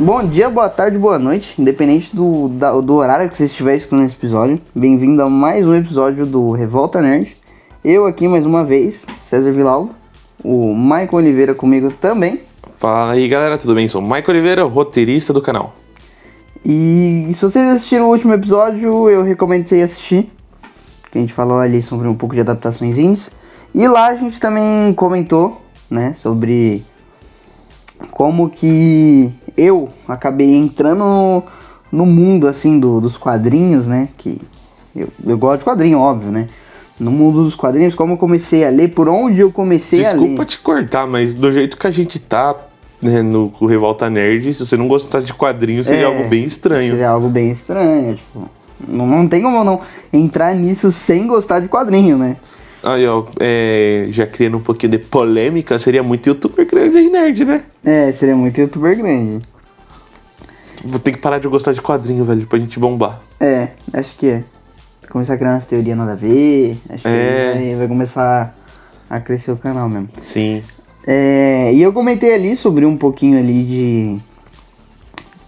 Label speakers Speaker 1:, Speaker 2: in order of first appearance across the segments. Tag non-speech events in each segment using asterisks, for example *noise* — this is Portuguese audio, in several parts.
Speaker 1: Bom dia, boa tarde, boa noite, independente do, da, do horário que você estiver escutando esse episódio. Bem-vindo a mais um episódio do Revolta Nerd. Eu aqui mais uma vez, César Villalba, o Michael Oliveira comigo também.
Speaker 2: Fala aí galera, tudo bem? Sou Michael Oliveira, roteirista do canal.
Speaker 1: E se vocês assistiram o último episódio, eu recomendo vocês assistir. Que a gente falou ali sobre um pouco de adaptações indies. E lá a gente também comentou, né, sobre como que eu acabei entrando no, no mundo, assim, do, dos quadrinhos, né, que eu, eu gosto de quadrinho, óbvio, né. No mundo dos quadrinhos, como eu comecei a ler, por onde eu comecei a ler.
Speaker 2: Desculpa te cortar, mas do jeito que a gente tá né, no Revolta Nerd, se você não gostasse de quadrinhos, seria
Speaker 1: É,
Speaker 2: algo bem estranho.
Speaker 1: Seria algo bem estranho, tipo... Não, não tem como não entrar nisso sem gostar de quadrinho, né?
Speaker 2: Aí, ó, é, já criando um pouquinho de polêmica, seria muito youtuber grande aí, nerd, né?
Speaker 1: É, seria muito youtuber grande.
Speaker 2: Vou ter que parar de gostar de quadrinho, velho, pra gente bombar.
Speaker 1: É, acho que é. Começar a criar umas teorias nada a ver. Acho que
Speaker 2: É.
Speaker 1: vai, vai começar a crescer o canal mesmo.
Speaker 2: Sim.
Speaker 1: É, e eu comentei ali sobre um pouquinho ali de.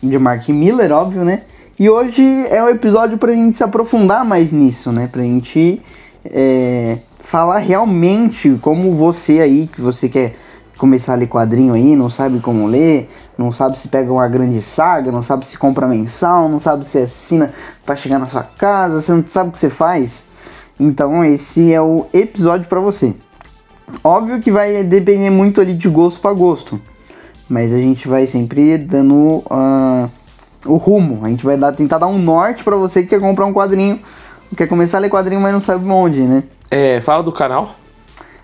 Speaker 1: De Mark Miller, óbvio, né? E hoje é um episódio pra gente se aprofundar mais nisso, né? Pra gente é, falar realmente como você aí, que você quer começar a ler quadrinho aí, não sabe como ler, não sabe se pega uma grande saga, não sabe se compra mensal, não sabe se assina pra chegar na sua casa, você não sabe o que você faz. Então esse é o episódio pra você. Óbvio que vai depender muito ali de gosto para gosto. Mas a gente vai sempre dando ah, o rumo. A gente vai dar, tentar dar um norte para você que quer comprar um quadrinho. Quer começar a ler quadrinho, mas não sabe onde, né?
Speaker 2: É, fala do canal.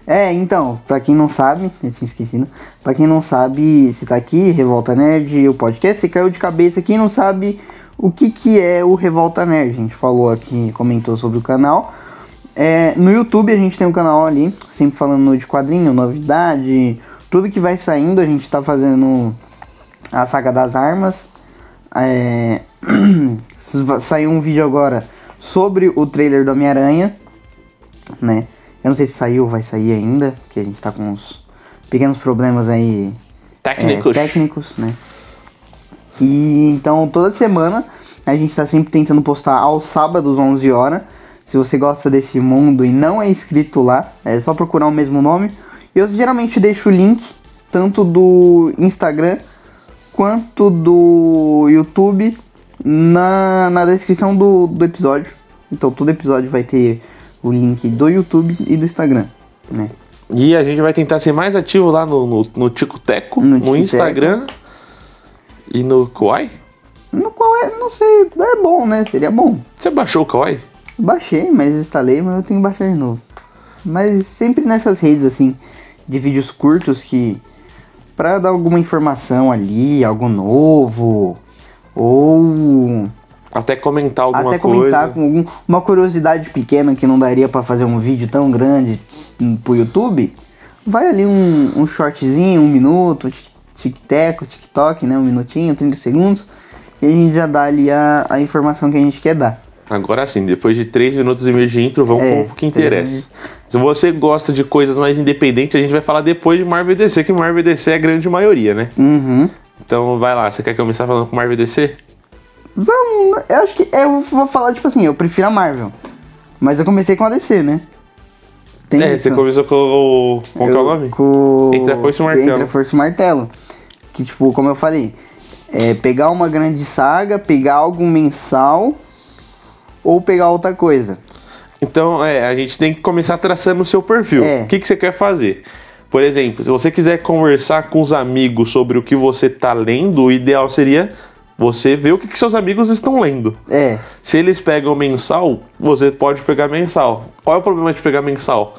Speaker 1: É, então, pra quem não sabe, eu tinha esquecido. Pra quem não sabe, se tá aqui, Revolta Nerd, o podcast, você caiu de cabeça. Quem não sabe o que que é o Revolta Nerd, a gente falou aqui, comentou sobre o canal. É, no YouTube a gente tem um canal ali, sempre falando de quadrinho, novidade, tudo que vai saindo, a gente tá fazendo a saga das armas. É, *clears throat* saiu um vídeo agora sobre o trailer do Homem-Aranha, né? Eu não sei se saiu ou vai sair ainda, porque a gente tá com uns pequenos problemas aí é,
Speaker 2: Técnicos.
Speaker 1: técnicos, né? E então toda semana a gente tá sempre tentando postar aos sábados 11 horas. Se você gosta desse mundo e não é inscrito lá, é só procurar o mesmo nome. Eu geralmente deixo o link tanto do Instagram quanto do YouTube na, na descrição do, do episódio. Então todo episódio vai ter o link do YouTube e do Instagram, né?
Speaker 2: E a gente vai tentar ser mais ativo lá no, no, no Tico Teco,
Speaker 1: No
Speaker 2: no, Instagram e no Kawaii.
Speaker 1: No é, não sei, é bom, né? Seria bom.
Speaker 2: Você baixou o Kawaii?
Speaker 1: Baixei, mas instalei, mas eu tenho que baixar de novo. Mas sempre nessas redes assim, de vídeos curtos que. Pra dar alguma informação ali, algo novo. Ou
Speaker 2: Até comentar alguma
Speaker 1: até comentar
Speaker 2: coisa.
Speaker 1: com algum, uma curiosidade pequena que não daria pra fazer um vídeo tão grande pro YouTube. Vai ali um, um shortzinho, um minuto, tic- tic-teco, TikTok, né? Um minutinho, 30 segundos. E a gente já dá ali a, a informação que a gente quer dar.
Speaker 2: Agora sim, depois de 3 minutos e meio de intro, vamos
Speaker 1: É,
Speaker 2: pro que interessa. Se você gosta de coisas mais independentes, a gente vai falar depois de Marvel DC, que Marvel DC é a grande maioria, né?
Speaker 1: Uhum.
Speaker 2: Então vai lá, você quer começar falando com Marvel DC?
Speaker 1: Vamos, eu acho que eu vou falar tipo assim, eu prefiro a Marvel. Mas eu comecei com a DC, né? Tem
Speaker 2: é,
Speaker 1: isso.
Speaker 2: você começou com. Qual é o nome?
Speaker 1: Com...
Speaker 2: Entre a Força e o Martelo.
Speaker 1: Entre a Força e o Martelo. Que, tipo, como eu falei, é pegar uma grande saga, pegar algo mensal ou pegar outra coisa.
Speaker 2: Então, é, a gente tem que começar traçando o seu perfil.
Speaker 1: É.
Speaker 2: O que, que você quer fazer? Por exemplo, se você quiser conversar com os amigos sobre o que você tá lendo, o ideal seria você ver o que, que seus amigos estão lendo.
Speaker 1: É,
Speaker 2: Se eles pegam mensal, você pode pegar mensal. Qual é o problema de pegar mensal?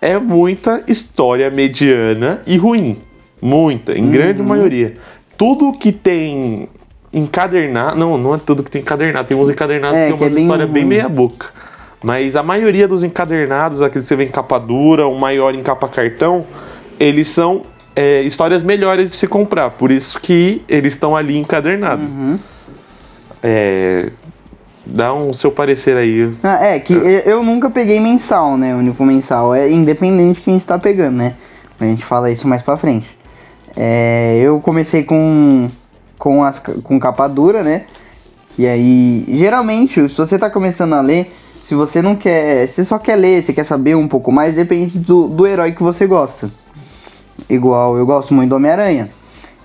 Speaker 2: É muita história mediana e ruim. Muita, em grande maioria. Tudo que tem encadernado. Não, não é tudo que tem encadernado. Tem uns encadernados
Speaker 1: É,
Speaker 2: que tem
Speaker 1: que é
Speaker 2: umas
Speaker 1: bem
Speaker 2: bem meia-boca. Mas a maioria dos encadernados, aqueles que você vê em capa dura, o maior em capa cartão, eles são é, histórias melhores de se comprar. Por isso que eles estão ali encadernados. É, dá um seu parecer aí.
Speaker 1: Ah, é, que eu, eu nunca peguei mensal, né? O único mensal é independente que a gente tá pegando, né? A gente fala isso mais pra frente. É, eu comecei com, com, as, com capa dura, né? Que aí, geralmente, se você tá começando a ler, se você não quer, você só quer ler, você quer saber um pouco mais, depende do, do herói que você gosta. Igual eu gosto muito do Homem-Aranha.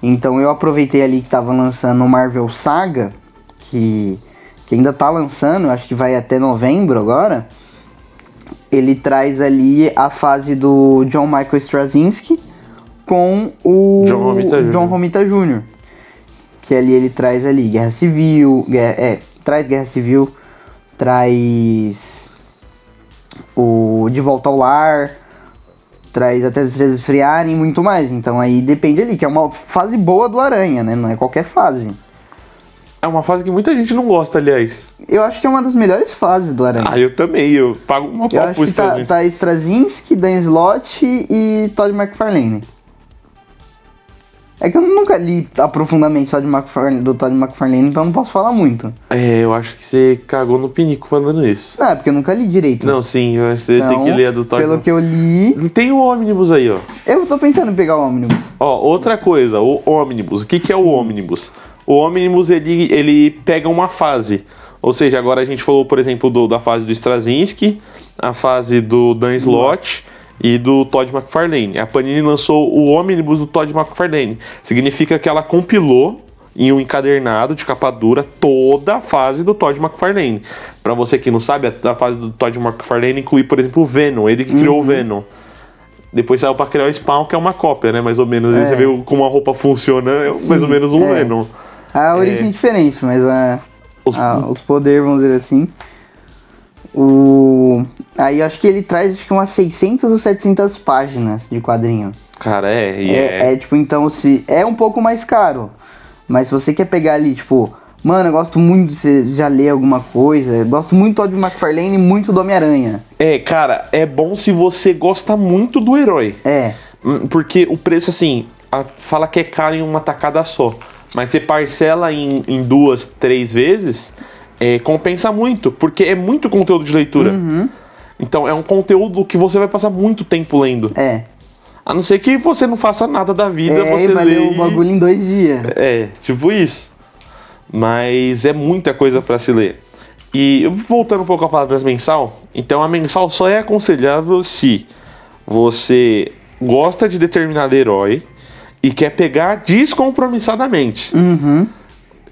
Speaker 1: Então eu aproveitei ali que tava lançando o Marvel Saga, que, que ainda tá lançando, acho que vai até novembro agora. Ele traz ali a fase do John Michael Straczynski com o
Speaker 2: John Romita Jr.
Speaker 1: John Romita Jr. Que ali ele traz ali Guerra Civil, guerra, é, traz Guerra Civil, traz o De Volta ao Lar, traz até as estrelas esfriarem e muito mais. Então aí depende ali, que é uma fase boa do Aranha, né? Não é qualquer fase.
Speaker 2: É uma fase que muita gente não gosta, aliás.
Speaker 1: Eu acho que é uma das melhores fases do Aranha.
Speaker 2: Ah, eu também, eu pago uma pau pro
Speaker 1: que tá, tá Straczynski, Dan Slott e Todd McFarlane. É que eu nunca li aprofundamente Todd McFarlane, do Todd McFarlane, então não posso falar muito.
Speaker 2: É, eu acho que você cagou no pinico falando isso.
Speaker 1: É porque eu nunca li direito.
Speaker 2: Não, sim, eu acho que você
Speaker 1: Então,
Speaker 2: tem que ler a do Todd.
Speaker 1: Pelo que eu li,
Speaker 2: Tem o ônibus aí, ó.
Speaker 1: eu tô pensando em pegar o ônibus.
Speaker 2: Ó, outra coisa, o ônibus. O que, que é o ônibus? O ônibus, ele, ele pega uma fase. Ou seja, agora a gente falou, por exemplo, do- da fase do Straczynski, a fase do Dan Slott e do Todd McFarlane. A Panini lançou o ônibus do Todd McFarlane. Significa que ela compilou em um encadernado de capa dura toda a fase do Todd McFarlane. Pra você que não sabe, a, fase do Todd McFarlane inclui, por exemplo, o Venom. Ele que criou o Venom. Depois saiu pra criar o Spawn, que é uma cópia, né? Mais ou menos. Aí
Speaker 1: É.
Speaker 2: Você vê como a roupa funciona, é mais ou menos um
Speaker 1: é.
Speaker 2: Venom.
Speaker 1: A origem é diferente, mas a,
Speaker 2: Os-
Speaker 1: a- os poderes, vamos dizer assim. O... Aí eu acho que ele traz acho que umas 600 ou 700 páginas de quadrinho.
Speaker 2: Cara, é.
Speaker 1: É,
Speaker 2: é-
Speaker 1: é, tipo, então se é um pouco mais caro. Mas se você quer pegar ali, tipo, mano, eu gosto muito de você já ler alguma coisa. Eu gosto muito do Todd McFarlane e muito do Homem-Aranha.
Speaker 2: é, cara, é bom se você gosta muito do herói.
Speaker 1: É,
Speaker 2: Hum, Porque o preço, assim, a- fala que é caro em uma tacada só. Mas você parcela em, em duas, três vezes, é, compensa muito. Porque é muito conteúdo de leitura.
Speaker 1: Uhum.
Speaker 2: Então é um conteúdo que você vai passar muito tempo lendo.
Speaker 1: é.
Speaker 2: A não ser que você não faça nada da vida,
Speaker 1: É,
Speaker 2: você
Speaker 1: vai
Speaker 2: lê.
Speaker 1: ler o bagulho em dois dias.
Speaker 2: É, tipo isso. Mas é muita coisa pra se ler. E eu- voltando um pouco a falar das mensal, então a mensal só é aconselhável se você gosta de determinado herói e quer pegar descompromissadamente.
Speaker 1: Uhum.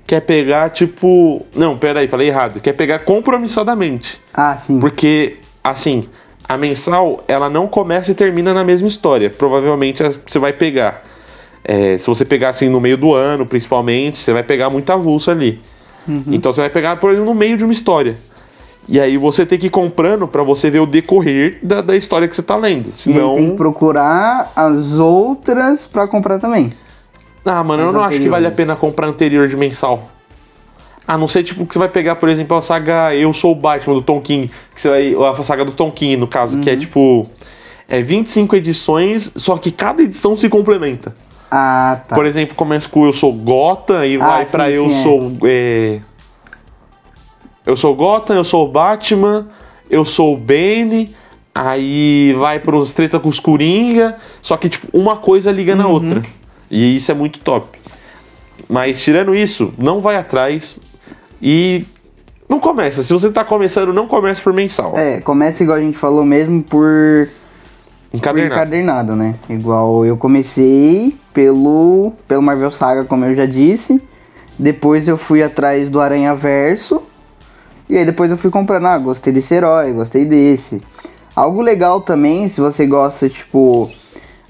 Speaker 2: Quer pegar, tipo. Não, peraí, falei errado. Quer pegar compromissadamente.
Speaker 1: Ah, sim.
Speaker 2: Porque, assim, a mensal, ela não começa e termina na mesma história. Provavelmente você vai pegar. É, se você pegar assim no meio do ano, principalmente, você vai pegar muita avulsa ali. Então você vai pegar, por exemplo, no meio de uma história. E aí você tem que ir comprando pra você ver o decorrer da, da história que você tá lendo.
Speaker 1: E
Speaker 2: Senão.
Speaker 1: tem que procurar as outras pra comprar também.
Speaker 2: Ah, mano, eu não acho que vale a pena comprar anterior de mensal. A não ser, tipo, que você vai pegar, por exemplo, a saga Eu Sou o Batman do Tom King. Que você vai, a saga do Tom King, no caso, que é tipo. É 25 edições, só que cada edição se complementa.
Speaker 1: Ah, tá.
Speaker 2: Por exemplo, começa com Eu Sou Gotham e vai
Speaker 1: sim,
Speaker 2: pra Eu
Speaker 1: sim, é.
Speaker 2: Sou. é, Eu sou Gotham, eu sou o Batman, eu sou o Bane. Aí vai para os treta com os Coringa. Só que, tipo, uma coisa liga
Speaker 1: Uhum.
Speaker 2: na outra. E isso é muito top. Mas tirando isso, não vai atrás e não começa. Se você tá começando, não comece por mensal.
Speaker 1: É, começa igual a gente falou mesmo por, por
Speaker 2: Encadernado.
Speaker 1: encadernado, né? Igual eu comecei pelo, pelo Marvel Saga, como eu já disse. Depois eu fui atrás do Aranha Verso. E aí depois eu fui comprando, ah, gostei desse herói, gostei desse. Algo legal também, se você gosta, tipo,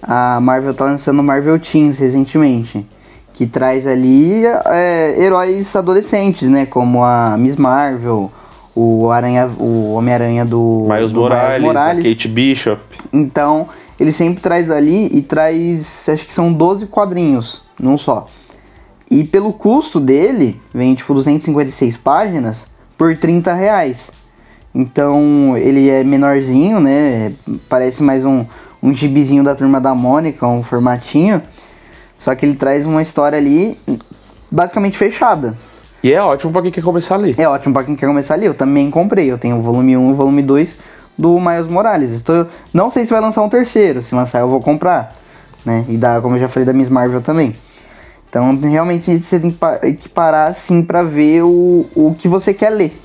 Speaker 1: a Marvel tá lançando Marvel Teens recentemente. Que traz ali é, heróis adolescentes, né? Como a Miss Marvel, o Aranha, o Homem-Aranha do,
Speaker 2: Miles
Speaker 1: do
Speaker 2: Morales, a Kate Bishop.
Speaker 1: então, ele sempre traz ali e traz, acho que são 12 quadrinhos, não só. E pelo custo dele, vem tipo 256 páginas por 30 reais. Então, ele é menorzinho, né? Parece mais um, um gibizinho da Turma da Mônica, um formatinho. Só que ele traz uma história ali basicamente fechada.
Speaker 2: E é ótimo pra quem quer começar a ler.
Speaker 1: É ótimo pra quem quer começar ali. Eu também comprei. Eu tenho o volume 1 e o volume 2 do Miles Morales. Estou... Não sei se vai lançar um terceiro. Se lançar, eu vou comprar. Né? E da, como eu já falei, da Miss Marvel também. Então, realmente, você tem que pa- que parar, assim, pra ver o, o que você quer ler,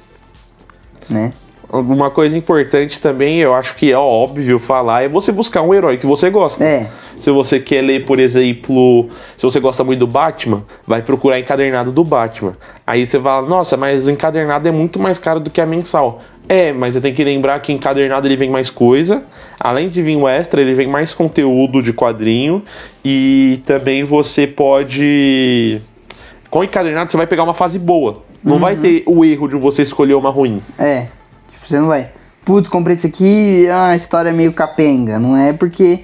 Speaker 1: né?
Speaker 2: Uma coisa importante também, eu acho que é óbvio falar, é você buscar um herói que você gosta.
Speaker 1: É,
Speaker 2: Se você quer ler, por exemplo, se você gosta muito do Batman, vai procurar encadernado do Batman. Aí você fala, nossa, mas o encadernado é muito mais caro do que a mensal. É, mas você tem que lembrar que encadernado ele vem mais coisa. Além de vir o extra, ele vem mais conteúdo de quadrinho. E também você pode. Com encadernado, você vai pegar uma fase boa. Não vai ter o erro de você escolher uma ruim.
Speaker 1: é. Você não vai... Putz, comprei isso aqui, ah, a história é meio capenga. Não é porque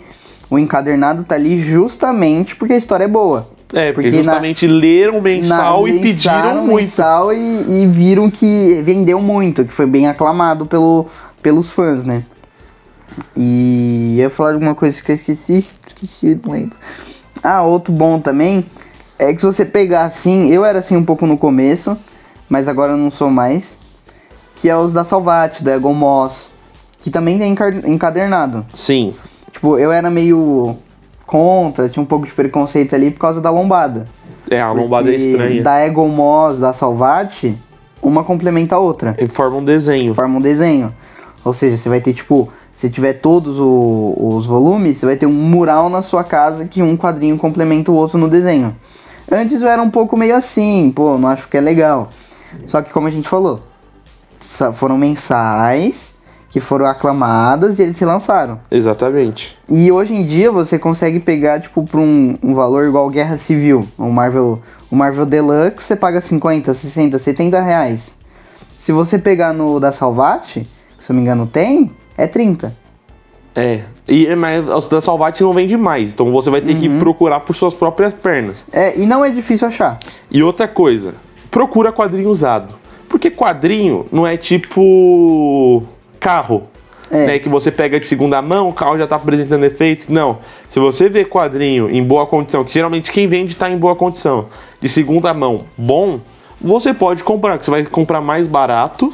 Speaker 1: o encadernado tá ali justamente porque a história é boa.
Speaker 2: É, porque,
Speaker 1: Porque na-
Speaker 2: justamente leram mensal
Speaker 1: Na-
Speaker 2: e pediram muito.
Speaker 1: mensal e, e viram que vendeu muito, que foi bem aclamado pelo, pelos fãs, né? E eu ia falar de alguma coisa que eu esqueci, esqueci, não lembro. Ah, outro bom também é que se você pegar assim, eu era assim um pouco no começo, mas agora eu não sou mais, que é os da Salvat, da Egon Moss, que também tem encar- encadernado.
Speaker 2: Sim.
Speaker 1: Tipo, eu era meio contra, tinha um pouco de preconceito ali por causa da lombada.
Speaker 2: É, a lombada é estranha.
Speaker 1: Da Egon Moss, da Salvat, uma complementa a outra.
Speaker 2: Ele forma um desenho.
Speaker 1: Forma um desenho. Ou seja, você vai ter, tipo, se tiver todos o- os volumes, você vai ter um mural na sua casa que um quadrinho complementa o outro no desenho. Antes eu era um pouco meio assim, pô, não acho que é legal. Só que como a gente falou, foram mensais que foram aclamadas e eles se lançaram.
Speaker 2: Exatamente.
Speaker 1: E hoje em dia você consegue pegar, tipo, por um, um valor igual Guerra Civil. O Marvel, o Marvel Deluxe você paga 50, 60, 70 reais. Se você pegar no da Salvat, se eu não me engano tem, é 30.
Speaker 2: É. E, mas os da Salvat não vende mais. Então você vai ter que
Speaker 1: Uhum.
Speaker 2: procurar por suas próprias pernas.
Speaker 1: É, e não é difícil achar.
Speaker 2: E outra coisa, procura quadrinho usado. Porque quadrinho não é tipo carro.
Speaker 1: É.
Speaker 2: Né, que você pega de segunda mão, o carro já tá apresentando efeito. Não. Se você vê quadrinho em boa condição, que geralmente quem vende tá em boa condição, de segunda mão bom, você pode comprar, que você vai comprar mais barato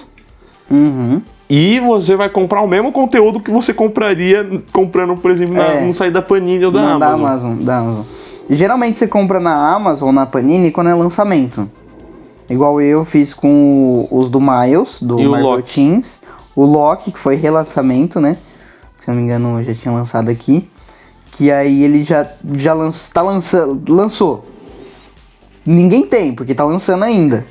Speaker 1: Uhum.
Speaker 2: e você vai comprar o mesmo conteúdo que você compraria comprando, por exemplo, na,
Speaker 1: É.
Speaker 2: no site da Panini ou da
Speaker 1: Não,
Speaker 2: Amazon.
Speaker 1: Da Amazon, da Amazon. Geralmente você compra na Amazon ou na Panini quando é lançamento. Igual eu fiz com o- os do Miles, do
Speaker 2: E o
Speaker 1: Marvel
Speaker 2: Loki.
Speaker 1: Teens. O Loki, que foi relançamento, né? Se não me engano, eu já tinha lançado aqui. Que aí ele já, já lanç, tá lançando, lançou. Ninguém tem, porque tá lançando ainda.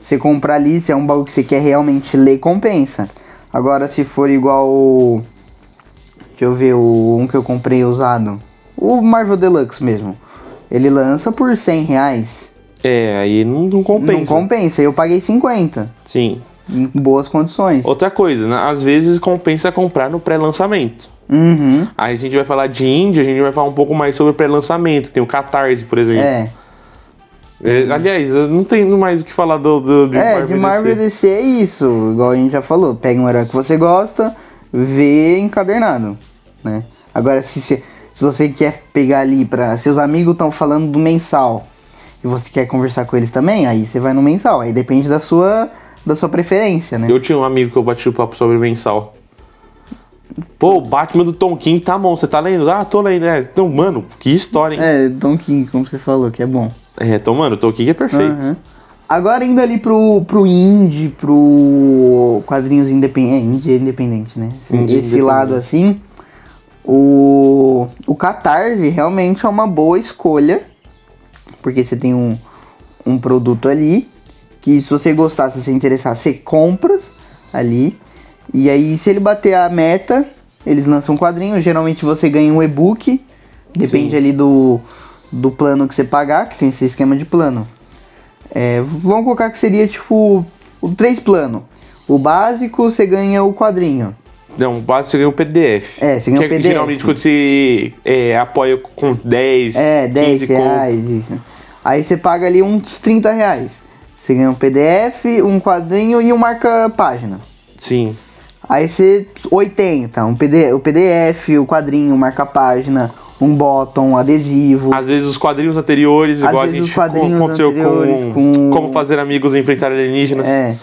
Speaker 1: Você comprar ali, se é um bagulho que você quer realmente ler, compensa. Agora, se for igual o- Deixa eu ver o um que eu comprei usado. O Marvel Deluxe mesmo. Ele lança por 100 reais.
Speaker 2: É, aí não, não compensa.
Speaker 1: Não compensa. Eu paguei 50.
Speaker 2: Sim.
Speaker 1: Em boas condições.
Speaker 2: Outra coisa, né? às vezes compensa comprar no pré-lançamento.
Speaker 1: Uhum.
Speaker 2: Aí a gente vai falar de Indie, a gente vai falar um pouco mais sobre pré-lançamento. Tem o Catarse, por exemplo.
Speaker 1: É.
Speaker 2: É, aliás, eu não tenho mais o que falar do, do de
Speaker 1: é,
Speaker 2: Marvel
Speaker 1: de Marvel
Speaker 2: DC.
Speaker 1: DC é isso. Igual a gente já falou. Pega um herói que você gosta, vê encadernado. Né? Agora, se, se, se você quer pegar ali pra. Seus amigos estão falando do mensal e você quer conversar com eles também, aí você vai no mensal. Aí depende da sua, da sua preferência, né?
Speaker 2: Eu tinha um amigo que eu bati o papo sobre mensal. Pô, o Batman do Tom King tá bom, você tá lendo? Ah, tô lendo. É, então, mano, que história, hein?
Speaker 1: É, Don King, como você falou, que é bom.
Speaker 2: É, então, mano, o Tom King é perfeito.
Speaker 1: Aham. Agora indo ali pro, pro indie, pro quadrinhos independentes. É, indie é independente, né? Esse,
Speaker 2: Indie
Speaker 1: esse lado assim. O, o Catarse realmente é uma boa escolha. Porque você tem um, um produto ali. Que se você gostar, se você interessar, você compra ali. E aí, se ele bater a meta, eles lançam um quadrinho. Geralmente você ganha um e-book. Depende
Speaker 2: Sim.
Speaker 1: ali do, do plano que você pagar, que tem esse esquema de plano. É, vamos colocar que seria tipo o três plano. O básico você ganha o quadrinho.
Speaker 2: Não, basta você ganha o PDF.
Speaker 1: É, você ganha
Speaker 2: Que
Speaker 1: o
Speaker 2: é-
Speaker 1: PDF.
Speaker 2: Geralmente quando você é, apoia com 10,
Speaker 1: É, 10
Speaker 2: 15 conto.
Speaker 1: reais, isso. Aí você paga ali uns 30 reais. Você ganha um PDF, um quadrinho e um marca-página.
Speaker 2: Sim.
Speaker 1: Aí você. 80, um PD, o PDF, o quadrinho, o marca-página, um bottom, um adesivo.
Speaker 2: Às vezes os quadrinhos anteriores,
Speaker 1: Às
Speaker 2: igual a gente
Speaker 1: os quadrinhos
Speaker 2: aconteceu com,
Speaker 1: com-
Speaker 2: Como Fazer Amigos Enfrentar Alienígenas.
Speaker 1: É.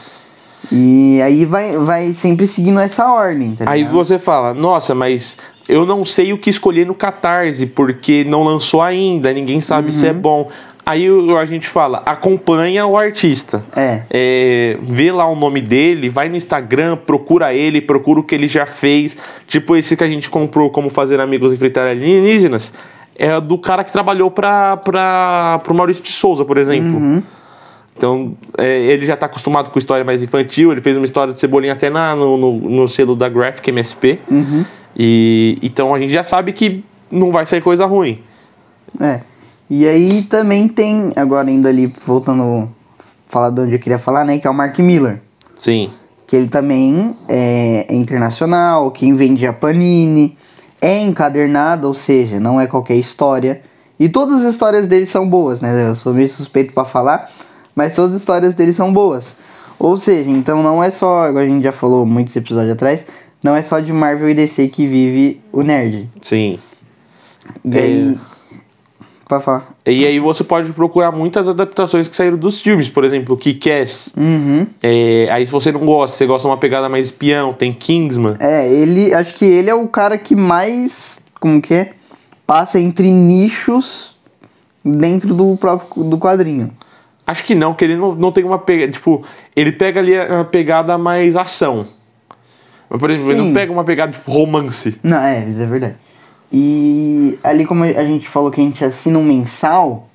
Speaker 1: E aí vai, vai sempre seguindo essa ordem, tá
Speaker 2: Aí você fala, nossa, mas eu não sei o que escolher no Catarse, porque não lançou ainda, ninguém sabe se
Speaker 1: Uhum.
Speaker 2: é bom. Aí a gente fala, acompanha o artista.
Speaker 1: É.
Speaker 2: É, vê lá o nome dele, vai no Instagram, procura ele, procura o que ele já fez. Tipo esse que a gente comprou, Como Fazer Amigos Enfrentar Alienígenas, é do cara que trabalhou para pro Maurício de Souza, por exemplo. Então, é, ele já tá acostumado com história mais infantil, ele fez uma história de Cebolinha até na, no, no, no selo da Graphic MSP. E, então a gente já sabe que não vai sair coisa ruim.
Speaker 1: É. E aí também tem, agora indo ali, voltando, falar de onde eu queria falar, né? Que é o Mark Miller.
Speaker 2: Sim.
Speaker 1: Que ele também é, é internacional, quem vende a Panini, é encadernado, ou seja, não é qualquer história. E todas as histórias dele são boas, né? Eu sou meio suspeito pra falar, mas todas as histórias dele são boas. Ou seja, então não é só, igual a gente já falou muitos episódios atrás, não é só de Marvel e DC que vive o nerd.
Speaker 2: Sim.
Speaker 1: E
Speaker 2: É.
Speaker 1: aí. Falar.
Speaker 2: E aí você pode procurar muitas adaptações que saíram dos filmes, por exemplo, Kick-Ass.
Speaker 1: Uhum.
Speaker 2: É, aí se você não gosta, você gosta de uma pegada mais espião, tem Kingsman.
Speaker 1: É, ele. Acho que ele é o cara que mais. Como que é? Passa entre nichos dentro do próprio do quadrinho.
Speaker 2: Acho que não, porque ele não, não tem uma pegada. Tipo, ele pega ali a pegada mais ação. Mas, por exemplo, ele
Speaker 1: Sim.
Speaker 2: não pega uma pegada tipo romance.
Speaker 1: Não, é, isso é verdade. E ali como a gente falou que a gente assina um mensal,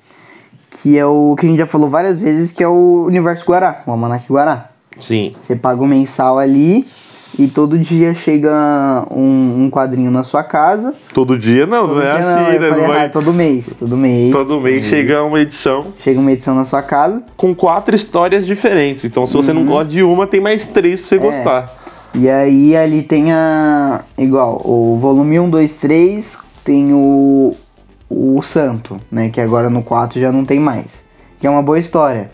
Speaker 1: que é o que a gente já falou várias vezes, que é o Universo Guará, o Almanac Guará.
Speaker 2: Sim.
Speaker 1: Você paga o mensal ali e todo dia chega um, um quadrinho na sua casa.
Speaker 2: Todo dia não, não é
Speaker 1: Todo
Speaker 2: assim,
Speaker 1: eu
Speaker 2: né?
Speaker 1: falei
Speaker 2: Não vai-
Speaker 1: errado, todo mês. Todo mês.
Speaker 2: Todo mês chega uma edição
Speaker 1: Chega uma edição na sua casa.
Speaker 2: com quatro histórias diferentes. Então, se você não gosta de uma, tem mais três pra você gostar.
Speaker 1: E aí ali tem a. Igual, o volume 1, 2, 3 tem o. O Santo, né? Que agora no 4 já não tem mais. Que é uma boa história.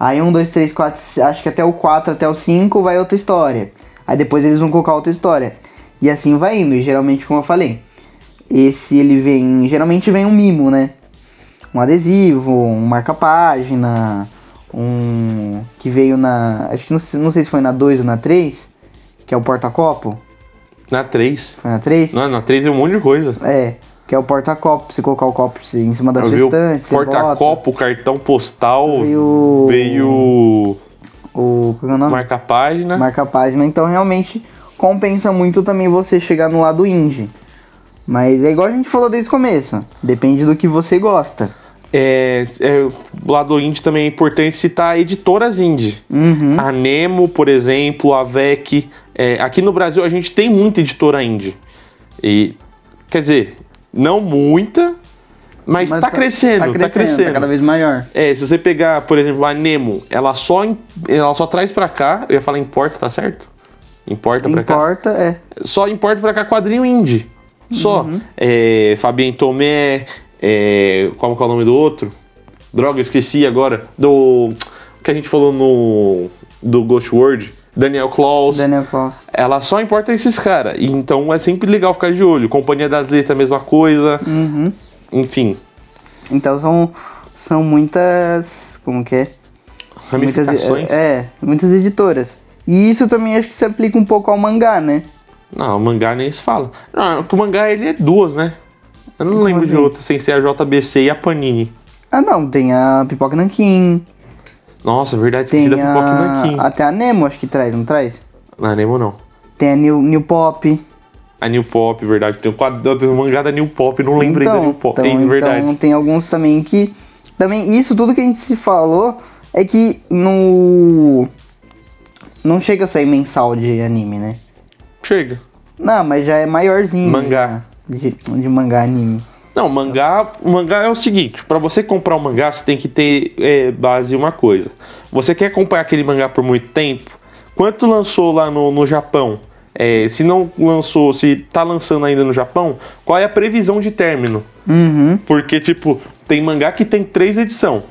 Speaker 1: Aí 1, 2, 3, 4, acho que até o 4, até o 5 vai outra história. Aí depois eles vão colocar outra história. E assim vai indo. E geralmente, como eu falei, esse ele vem. Geralmente vem um mimo, né? Um adesivo, um marca-página, um. Que veio na. Acho que não, não sei se foi na 2 ou na 3, que é o porta-copo.
Speaker 2: Na três.
Speaker 1: Foi na 3?
Speaker 2: Não, na três é um monte de coisa.
Speaker 1: É, que é o porta-copo. Você colocar o copo em cima da
Speaker 2: Eu
Speaker 1: sua
Speaker 2: o
Speaker 1: estante.
Speaker 2: porta-copo, cartão postal,
Speaker 1: Veio-
Speaker 2: veio
Speaker 1: O. Que é o nome?
Speaker 2: marca-página.
Speaker 1: Marca-página. Então realmente compensa muito também você chegar no lado indie. Mas é igual a gente falou desde o começo. Depende do que você gosta.
Speaker 2: É, é, do lado indie também é importante citar editoras indie.
Speaker 1: Uhum.
Speaker 2: A Nemo, por exemplo, a VEC. É, aqui no Brasil a gente tem muita editora indie. E, quer dizer, não muita, mas, tá, crescendo, tá crescendo.
Speaker 1: Tá cada vez maior.
Speaker 2: É, se você pegar, por exemplo, a Nemo, ela só, ela só traz pra cá, eu ia falar importa, tá certo? Importa pra cá.
Speaker 1: Importa, é.
Speaker 2: Só importa pra cá quadrinho indie. Só.
Speaker 1: Uhum.
Speaker 2: É, Fabien Tomé, é, qual que é o nome do outro? Droga, eu esqueci agora. Do. Que a gente falou no. Do Ghost World. Daniel Klaus.
Speaker 1: Daniel Klaus.
Speaker 2: Ela só importa esses caras. Então é sempre legal ficar de olho. Companhia das Letras, mesma coisa.
Speaker 1: Uhum.
Speaker 2: Enfim.
Speaker 1: Então são, são muitas. Como que é? Muitas,
Speaker 2: Ramificações.
Speaker 1: é, muitas editoras. E isso também acho que se aplica um pouco ao mangá, né?
Speaker 2: Não, o mangá nem se fala. Não, que o mangá ele é duas, né? Eu não lembro de
Speaker 1: assim?
Speaker 2: outra, sem ser a JBC e a Panini.
Speaker 1: Ah não, tem a Pipoca Nankin,
Speaker 2: Nossa, verdade, esqueci
Speaker 1: tem
Speaker 2: da Pipoca
Speaker 1: a...
Speaker 2: Nankin.
Speaker 1: Até a Nemo acho que traz, não traz?
Speaker 2: Não, Nemo não.
Speaker 1: Tem a New, New Pop.
Speaker 2: A New Pop, verdade. Tem o quadro, tem o mangá da New Pop, não lembrei da New Pop.
Speaker 1: então,
Speaker 2: é verdade.
Speaker 1: então tem alguns também que... Também, isso tudo que a gente se falou é que no... Não chega a sair mensal de anime, né?
Speaker 2: Chega.
Speaker 1: Não, mas já é maiorzinho.
Speaker 2: Mangá.
Speaker 1: já, De, de mangá anime.
Speaker 2: Não, mangá, mangá é o seguinte, pra você comprar um mangá, você tem que ter é, base uma coisa. Você quer acompanhar aquele mangá por muito tempo? Quanto lançou lá no, no Japão? É, se não lançou, se tá lançando ainda no Japão, qual é a previsão de término?
Speaker 1: Uhum.
Speaker 2: Porque, tipo, tem mangá que tem três edições.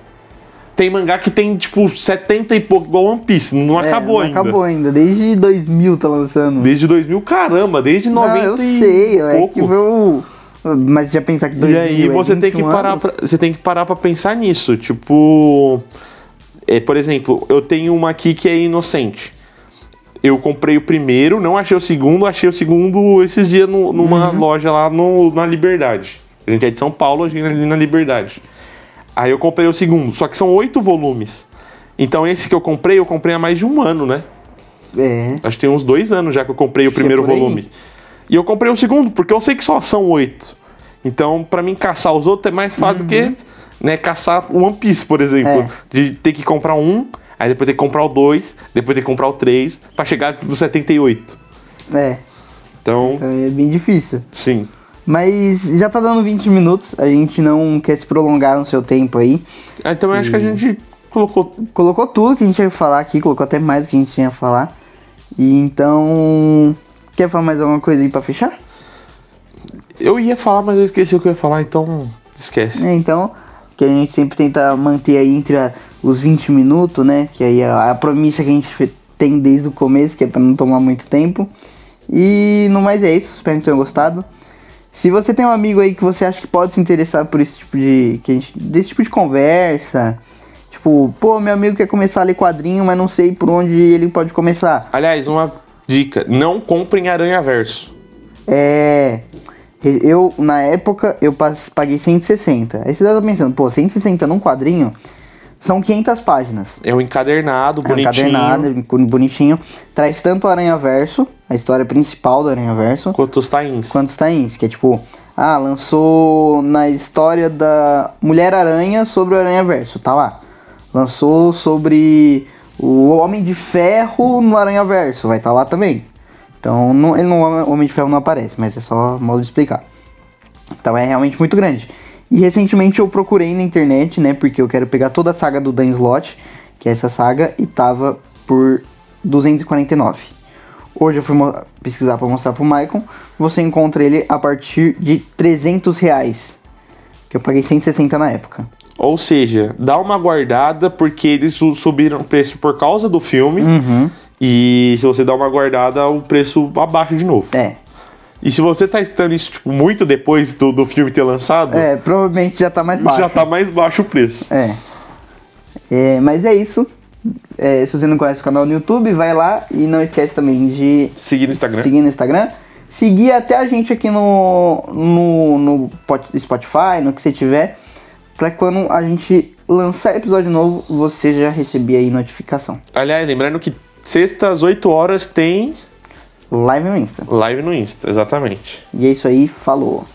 Speaker 2: Tem mangá que tem, tipo, 70 e pouco, igual One Piece. Não
Speaker 1: É,
Speaker 2: acabou
Speaker 1: não
Speaker 2: ainda.
Speaker 1: Acabou ainda. Desde 2000 tá lançando.
Speaker 2: Desde 2000, caramba, desde 90
Speaker 1: Não, eu
Speaker 2: e
Speaker 1: sei. É
Speaker 2: pouco.
Speaker 1: que eu... Mas já pensar que 2000
Speaker 2: E aí
Speaker 1: é
Speaker 2: você tem que
Speaker 1: 21
Speaker 2: parar pra, você tem que parar para pensar nisso, tipo, é, por exemplo, eu tenho uma aqui que é inocente. Eu comprei o primeiro, não achei o segundo, achei o segundo esses dias no- numa
Speaker 1: Uhum.
Speaker 2: loja lá no- na Liberdade. A gente é de São Paulo, a gente é ali na Liberdade. Aí eu comprei o segundo, só que são oito volumes. Então esse que eu comprei, eu comprei há mais de um ano, né?
Speaker 1: É.
Speaker 2: Acho que tem uns dois anos já que eu comprei o
Speaker 1: é
Speaker 2: primeiro
Speaker 1: aí.
Speaker 2: volume. E eu comprei o segundo, porque eu sei que só são oito. Então, pra mim caçar os outros é mais fácil do que né, caçar o One Piece, por exemplo.
Speaker 1: Uhum. É.
Speaker 2: De ter que comprar um, aí depois ter que comprar o dois, depois ter que comprar o três, pra chegar no 78.
Speaker 1: É.
Speaker 2: Então,
Speaker 1: Então é bem difícil.
Speaker 2: sim.
Speaker 1: Mas já tá dando 20 minutos, a gente não quer se prolongar no seu tempo aí.
Speaker 2: Ah, Então eu acho que a gente colocou.
Speaker 1: Colocou tudo que a gente ia falar aqui, colocou até mais do que a gente tinha a falar. E então. Quer falar mais alguma coisa aí pra fechar?
Speaker 2: Eu ia falar, mas eu esqueci o que eu ia falar, então esquece.
Speaker 1: É, então, que a gente sempre tenta manter aí entre a- os 20 minutos, né? Que aí é a, a promissa que a gente tem desde o começo, que é pra não tomar muito tempo. E no mais é isso, espero que tenham gostado. Se você tem um amigo aí que você acha que pode se interessar por esse tipo de. Que a gente, desse tipo de conversa. Tipo, pô, meu amigo quer começar a ler quadrinho, mas não sei por onde ele pode começar.
Speaker 2: Aliás, uma dica: não comprem Aranha Verso.
Speaker 1: É. Eu, na época, eu paguei 160. Aí você estar pensando, pô, 160 num quadrinho são 500 páginas.
Speaker 2: É um encadernado,
Speaker 1: É um
Speaker 2: bonitinho.
Speaker 1: encadernado, bonitinho. Traz tanto o Aranha Verso, a história principal do Aranha Verso,
Speaker 2: Quanto os tains.
Speaker 1: quanto os tains, que é tipo, ah, lançou na história da Mulher Aranha sobre o Aranha Verso, tá lá. Lançou sobre o Homem de Ferro no Aranha Verso, vai estar tá lá também. Então, não, ele não, o Homem de Ferro não aparece, mas é só modo de explicar. Então é realmente muito grande. E recentemente eu procurei na internet, né? Porque eu quero pegar toda a saga do Dan Slott, que é essa saga, e tava por 249. Hoje eu fui pesquisar para mostrar pro Maicon. Você encontra ele a partir de 300 reais. Que eu paguei 160 na época.
Speaker 2: Ou seja, dá uma guardada porque eles su- subiram o preço por causa do filme.
Speaker 1: Uhum.
Speaker 2: E se você dá uma guardada, o preço abaixa de novo.
Speaker 1: É.
Speaker 2: E se você tá escutando isso tipo, muito depois do, do filme ter lançado,
Speaker 1: É, provavelmente já tá mais baixo.
Speaker 2: já tá mais baixo o preço.
Speaker 1: É. É, mas é isso. É, se você não conhece o canal no YouTube, vai lá e não esquece também de
Speaker 2: Seguir no Instagram.
Speaker 1: seguir no Instagram. Seguir até a gente aqui no, no, no pot- Spotify, no que você tiver. Pra quando a gente lançar episódio novo, você já receber aí notificação.
Speaker 2: Aliás, lembrando que sexta às 8 horas tem
Speaker 1: Live no Insta.
Speaker 2: live no Insta, exatamente.
Speaker 1: E é isso aí, falou.